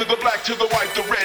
To the black, to the white, the red,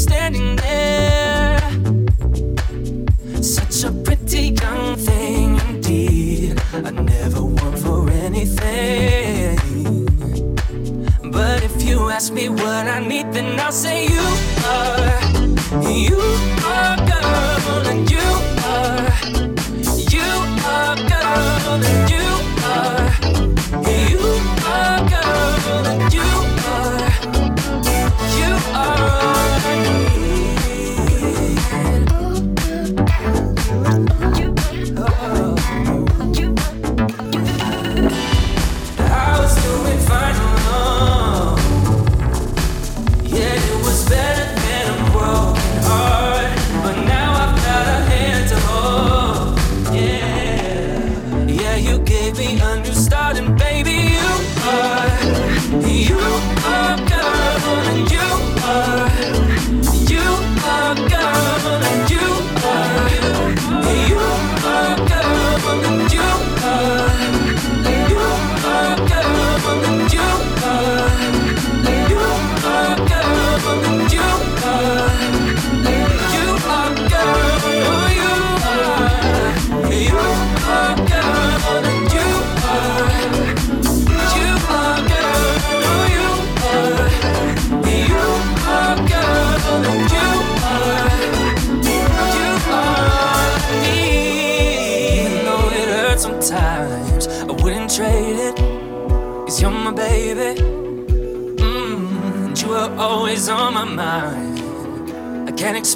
standing there. Such a pretty young thing indeed. I never want for anything. But if you ask me what I need, then I'll say you are, you are.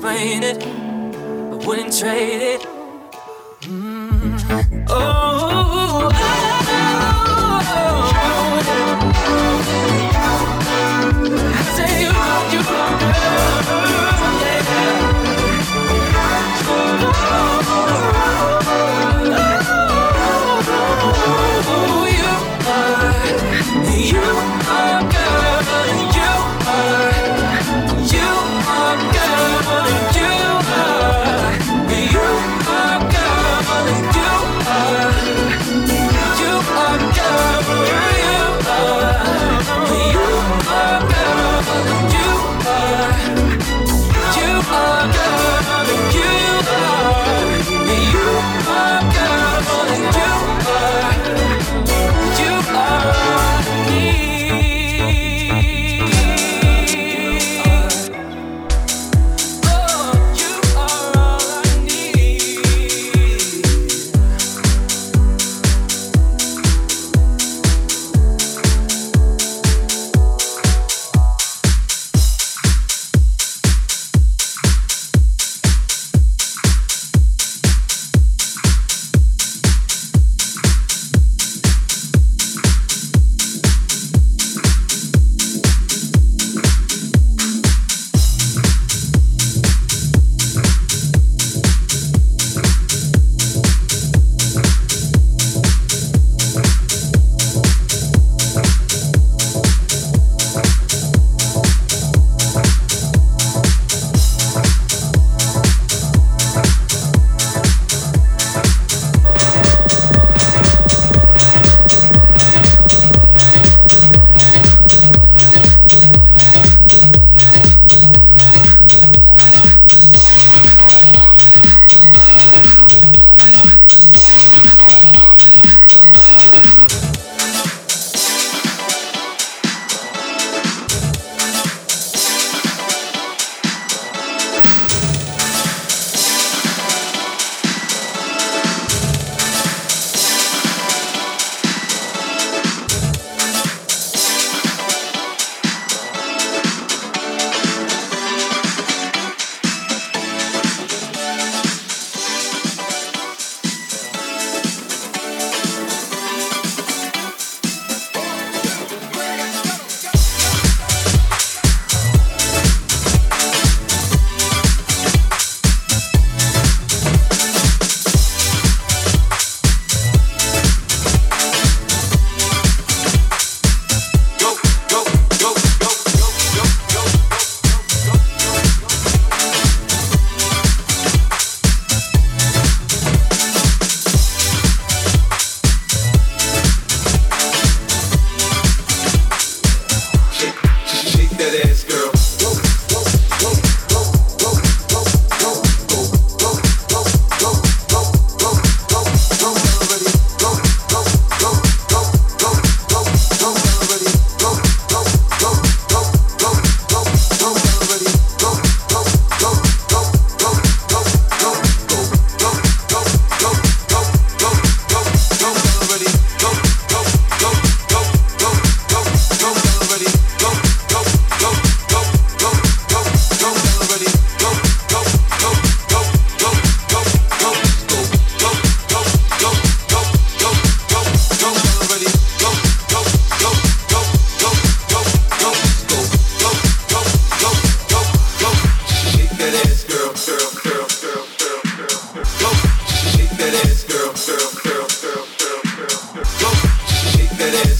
explain it. I wouldn't trade it. it is.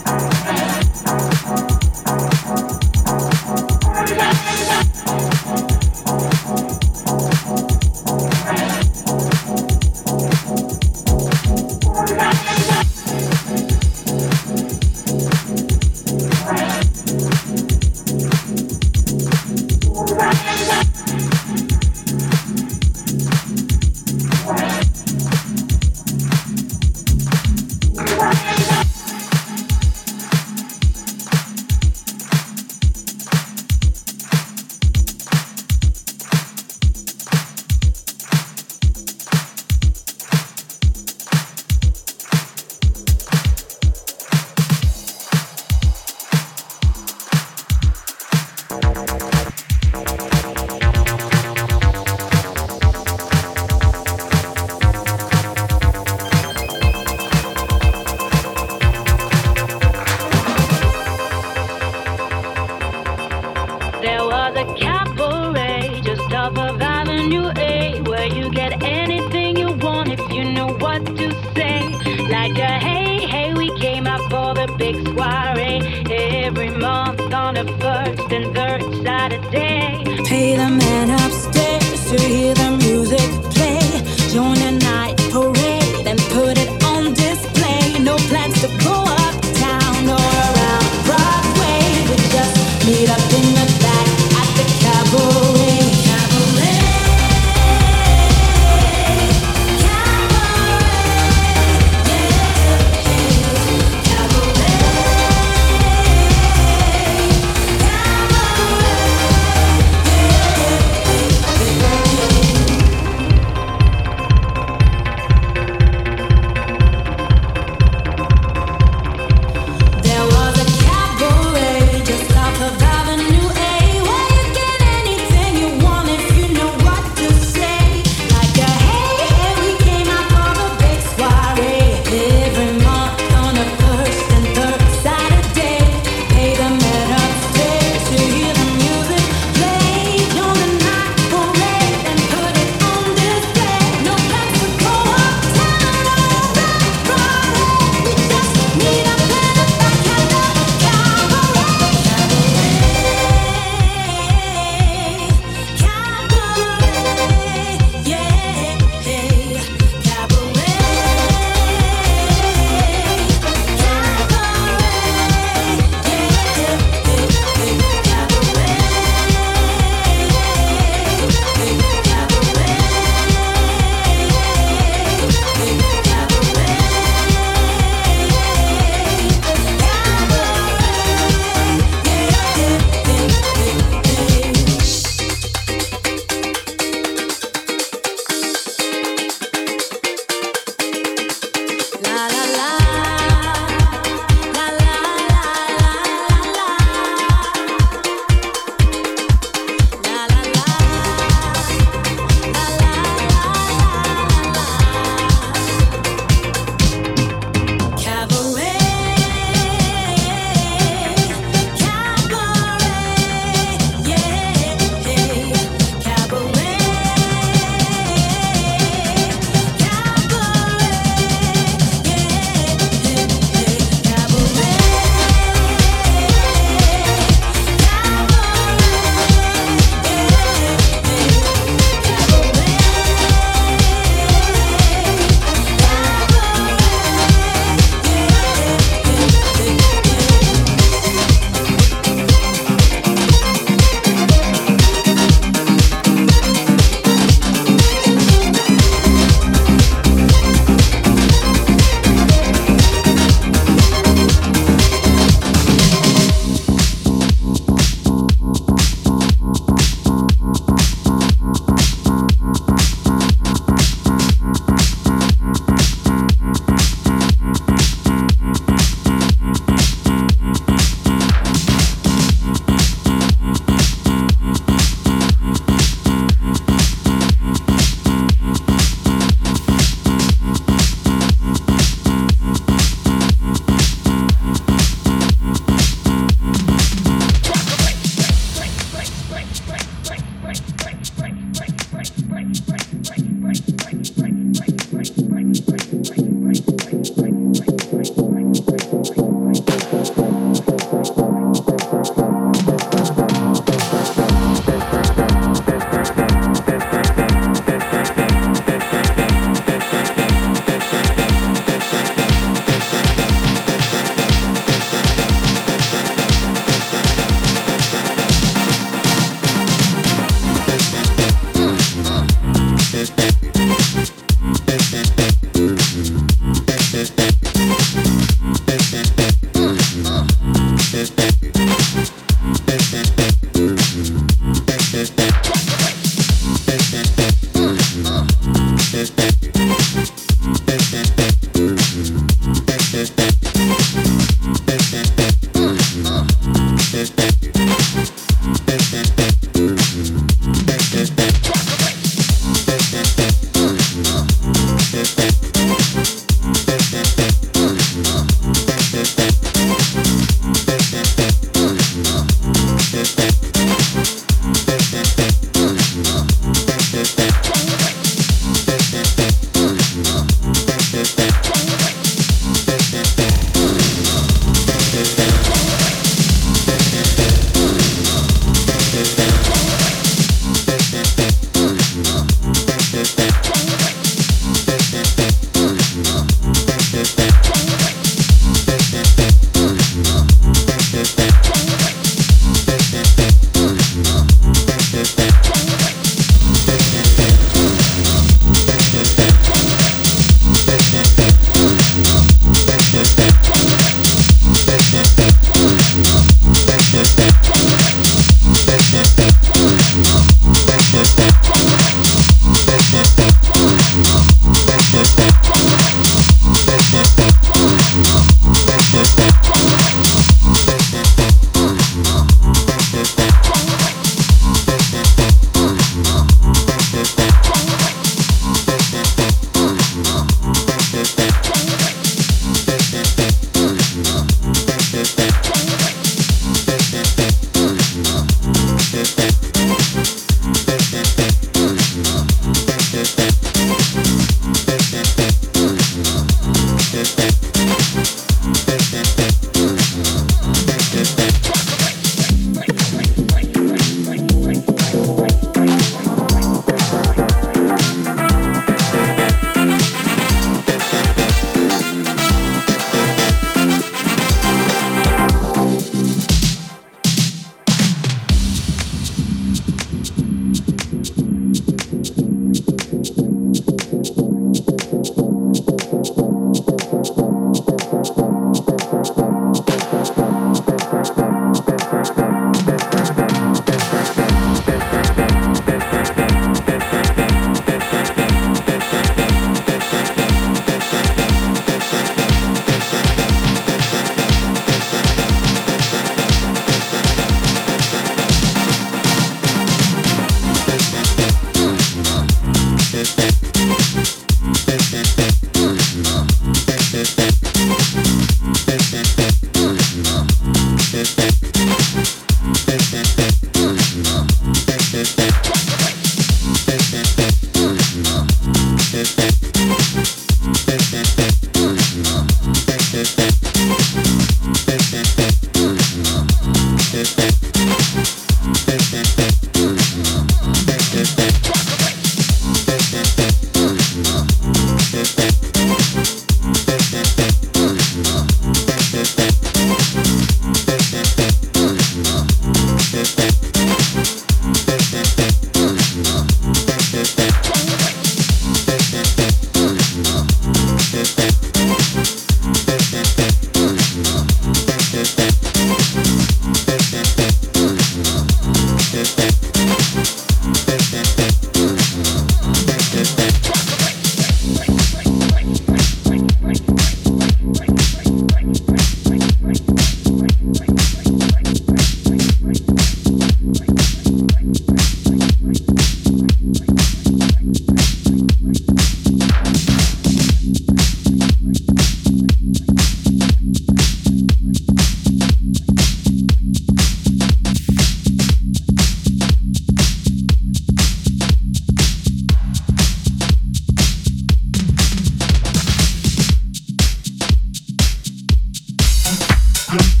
Yeah.